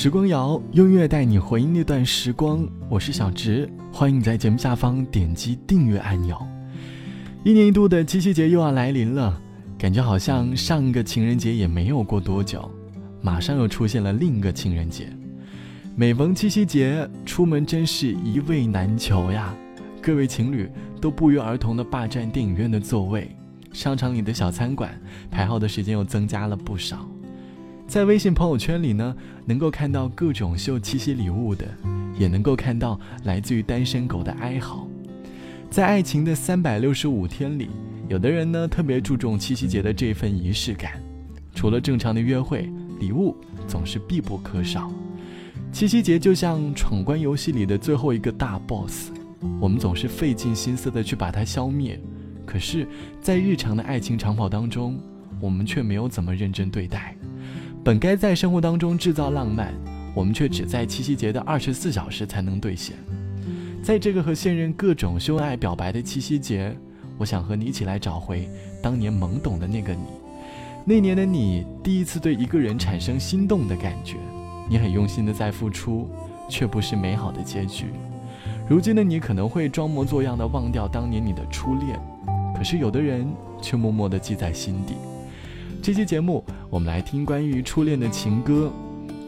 时光谣用乐带你回忆那段时光，我是小植，欢迎你在节目下方点击订阅按钮。一年一度的七夕节又要来临了，感觉好像上个情人节也没有过多久，马上又出现了另一个情人节。每逢七夕节，出门真是一位难求呀！各位情侣都不约而同地霸占电影院的座位，商场里的小餐馆排号的时间又增加了不少。在微信朋友圈里呢，能够看到各种秀七夕礼物的，也能够看到来自于单身狗的哀嚎。在爱情的三百六十五天里，有的人呢特别注重七夕节的这份仪式感。除了正常的约会，礼物总是必不可少。七夕节就像闯关游戏里的最后一个大 boss，我们总是费尽心思的去把它消灭，可是，在日常的爱情长跑当中，我们却没有怎么认真对待。本该在生活当中制造浪漫，我们却只在七夕节的二十四小时才能兑现。在这个和现任各种秀恩爱表白的七夕节，我想和你一起来找回当年懵懂的那个你。那年的你，第一次对一个人产生心动的感觉，你很用心的在付出，却不是美好的结局。如今的你可能会装模作样的忘掉当年你的初恋，可是有的人却默默的记在心底。这期节目，我们来听关于初恋的情歌。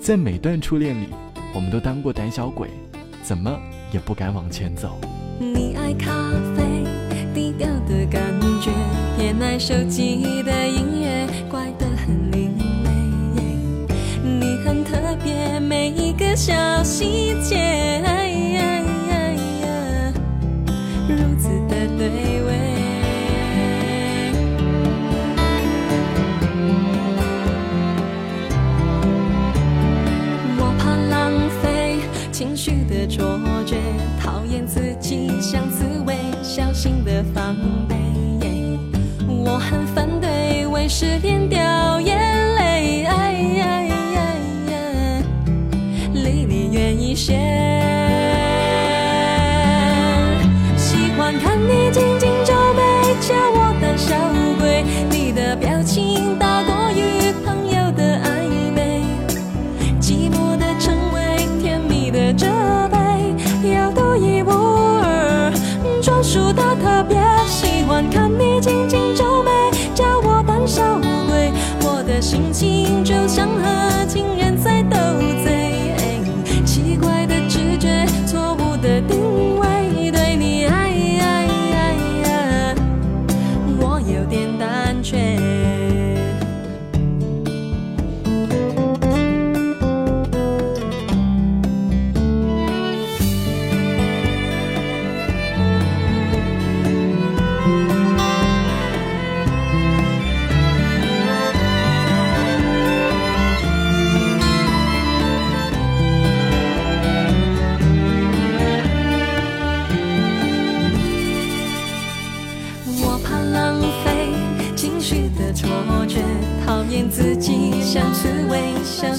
在每段初恋里，我们都当过胆小鬼，怎么也不敢往前走。你爱咖啡，低调的感觉，偏爱手机的音乐，怪得很另类。你很特别，每一个小细节，如此的对味。看你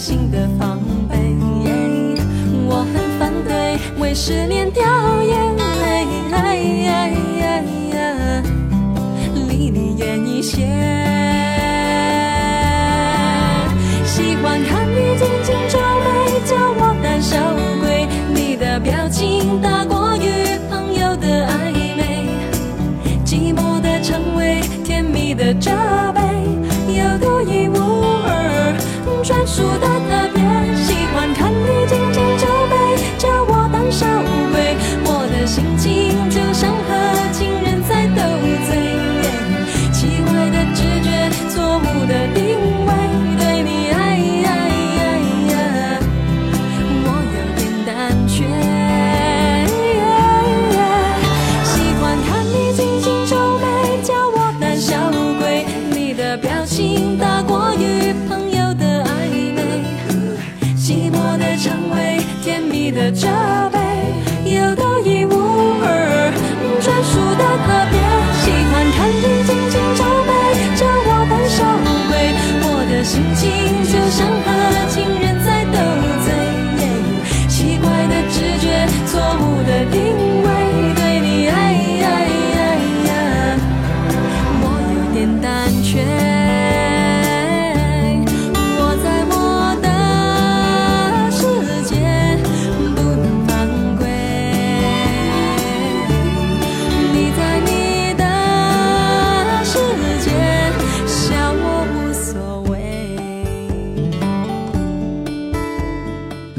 心的防备。我很反对为失恋掉眼泪，离你远一些。喜欢看你紧紧皱眉，叫我胆小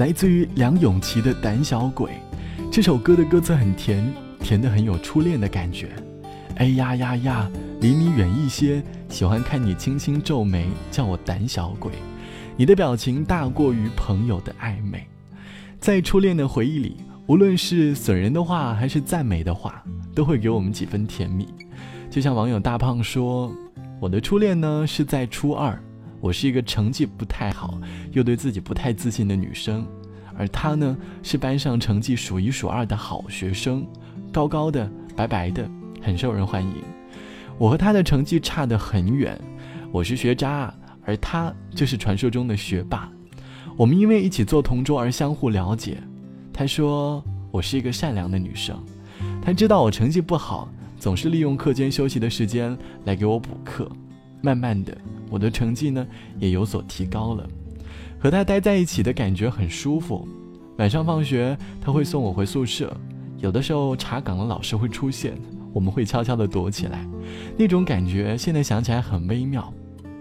来自于梁咏琪的《胆小鬼》。这首歌的歌词很甜，甜的很有初恋的感觉。哎呀呀呀，离你远一些，喜欢看你轻轻皱眉，叫我胆小鬼。你的表情大过于朋友的暧昧，在初恋的回忆里，无论是损人的话还是赞美的话，都会给我们几分甜蜜。就像网友大胖说：“我的初恋呢是在初二，我是一个成绩不太好，又对自己不太自信的女生。”而他呢，是班上成绩数一数二的好学生，高高的，白白的，很受人欢迎。我和他的成绩差得很远，我是学渣，而他就是传说中的学霸。我们因为一起做同桌而相互了解。他说我是一个善良的女生，他知道我成绩不好，总是利用课间休息的时间来给我补课。慢慢的，我的成绩呢也有所提高了。和他待在一起的感觉很舒服。晚上放学，他会送我回宿舍。有的时候查岗的老师会出现，我们会悄悄地躲起来。那种感觉现在想起来很微妙。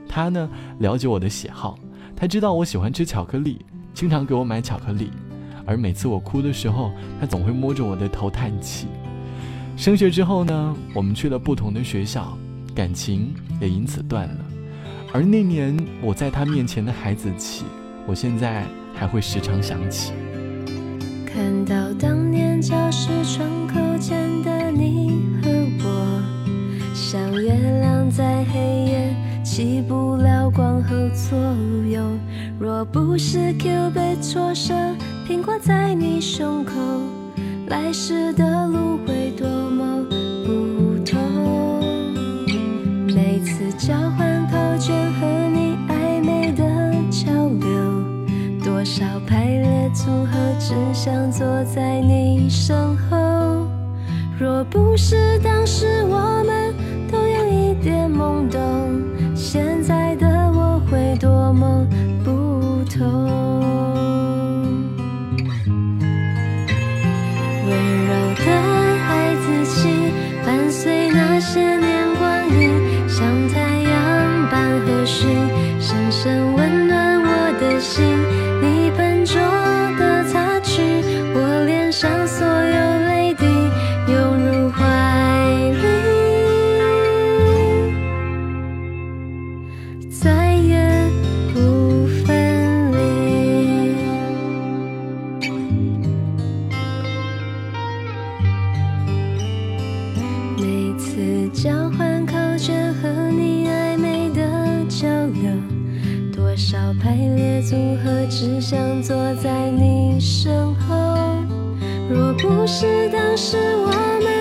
他呢，了解我的喜好，他知道我喜欢吃巧克力，经常给我买巧克力。而每次我哭的时候，他总会摸着我的头叹气。升学之后呢，我们去了不同的学校，感情也因此断了。而那年我在他面前的孩子气。我现在还会时常想起，看到当年教室窗口前的你和我，像月亮在黑夜起不了光和作用。若不是 Q 被挫伤，苹果在你胸口，来时的路会交换考卷和你暧昧的交流。多少排列组合只想坐在你身后。若不是当时我们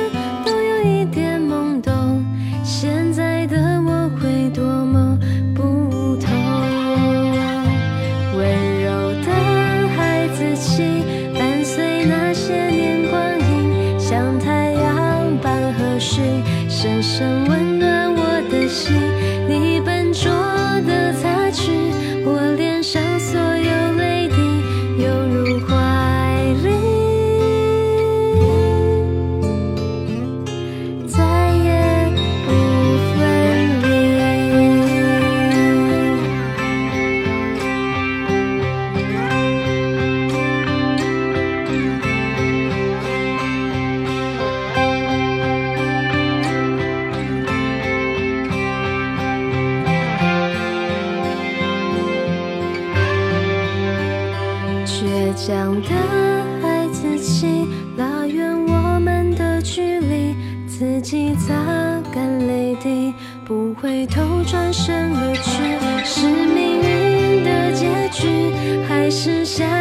还是下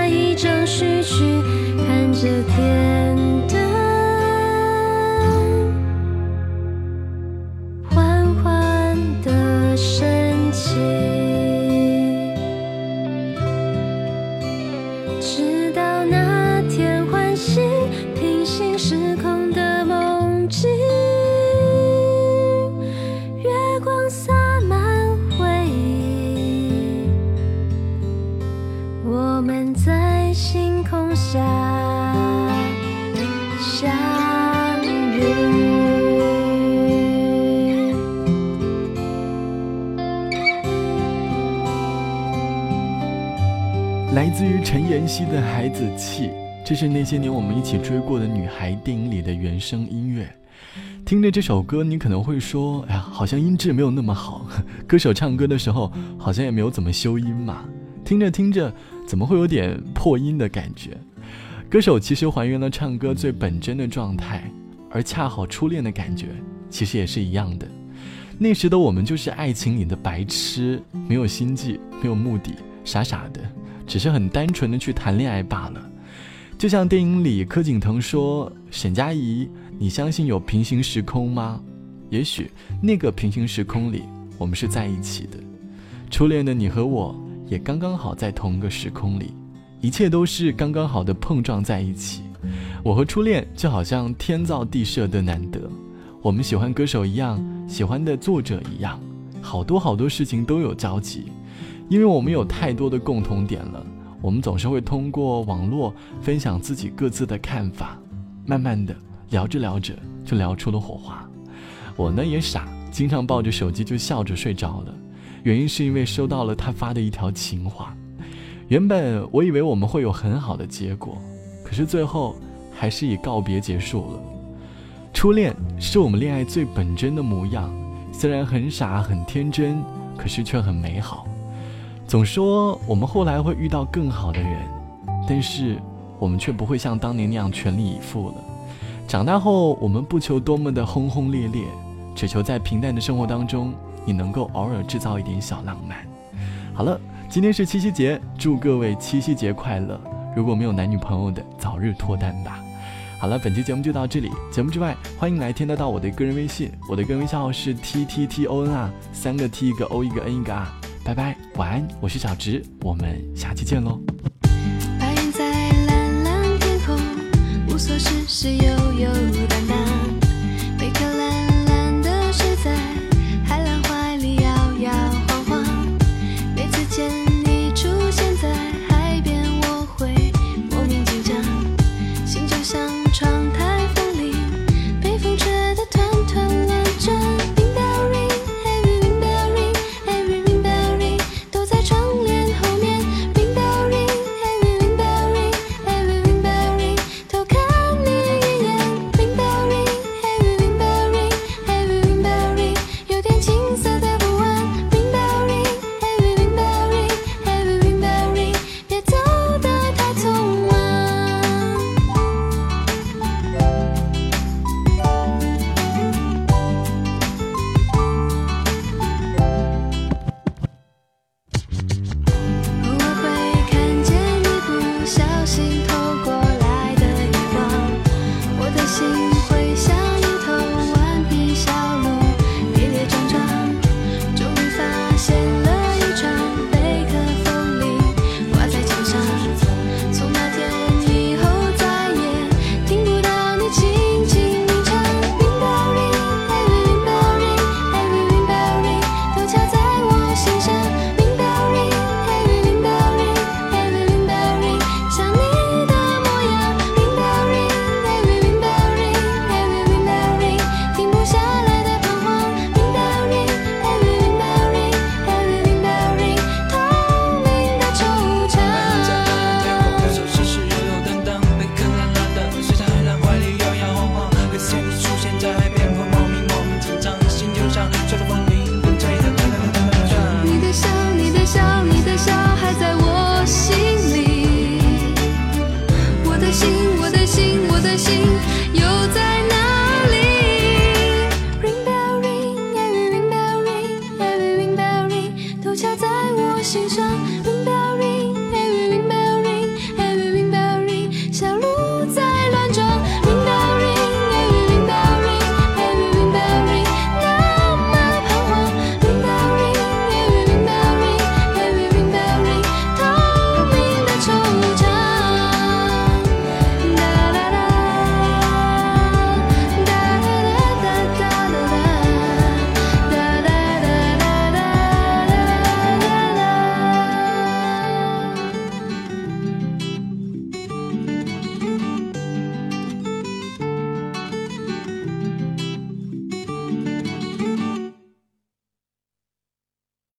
来自于陈妍希的《孩子气》，这是那些年我们一起追过的女孩电影里的原声音乐。听着这首歌，你可能会说：“哎呀，好像音质没有那么好，歌手唱歌的时候好像也没有怎么修音嘛。”听着听着，怎么会有点破音的感觉？歌手其实还原了唱歌最本真的状态，而恰好初恋的感觉其实也是一样的。那时的我们就是爱情里的白痴，没有心计，没有目的，傻傻的，只是很单纯的去谈恋爱罢了。就像电影里柯景腾说：“沈佳宜。”你相信有平行时空吗？也许那个平行时空里，我们是在一起的。初恋的你和我也刚刚好在同个时空里，一切都是刚刚好的碰撞在一起。我和初恋就好像天造地设的难得，我们喜欢歌手一样，喜欢的作者一样，好多好多事情都有交集，因为我们有太多的共同点了。我们总是会通过网络分享自己各自的看法，慢慢的。聊着聊着就聊出了火花，我呢也傻，经常抱着手机就笑着睡着了。原因是因为收到了他发的一条情话。原本我以为我们会有很好的结果，可是最后还是以告别结束了。初恋是我们恋爱最本真的模样，虽然很傻很天真，可是却很美好。总说我们后来会遇到更好的人，但是我们却不会像当年那样全力以赴了。长大后，我们不求多么的轰轰烈烈，只求在平淡的生活当中，你能够偶尔制造一点小浪漫。好了，今天是七夕节，祝各位七夕节快乐！如果没有男女朋友的，早日脱单吧。好了，本期节目就到这里。节目之外，欢迎来添加到我的个人微信，我的个人微信号是 t t t o n 啊，三个 t 一个 o 一个 n 一个 r。拜拜，晚安，我是小直，我们下期见喽。白云在蓝蓝天空，无所事事悠悠淡淡。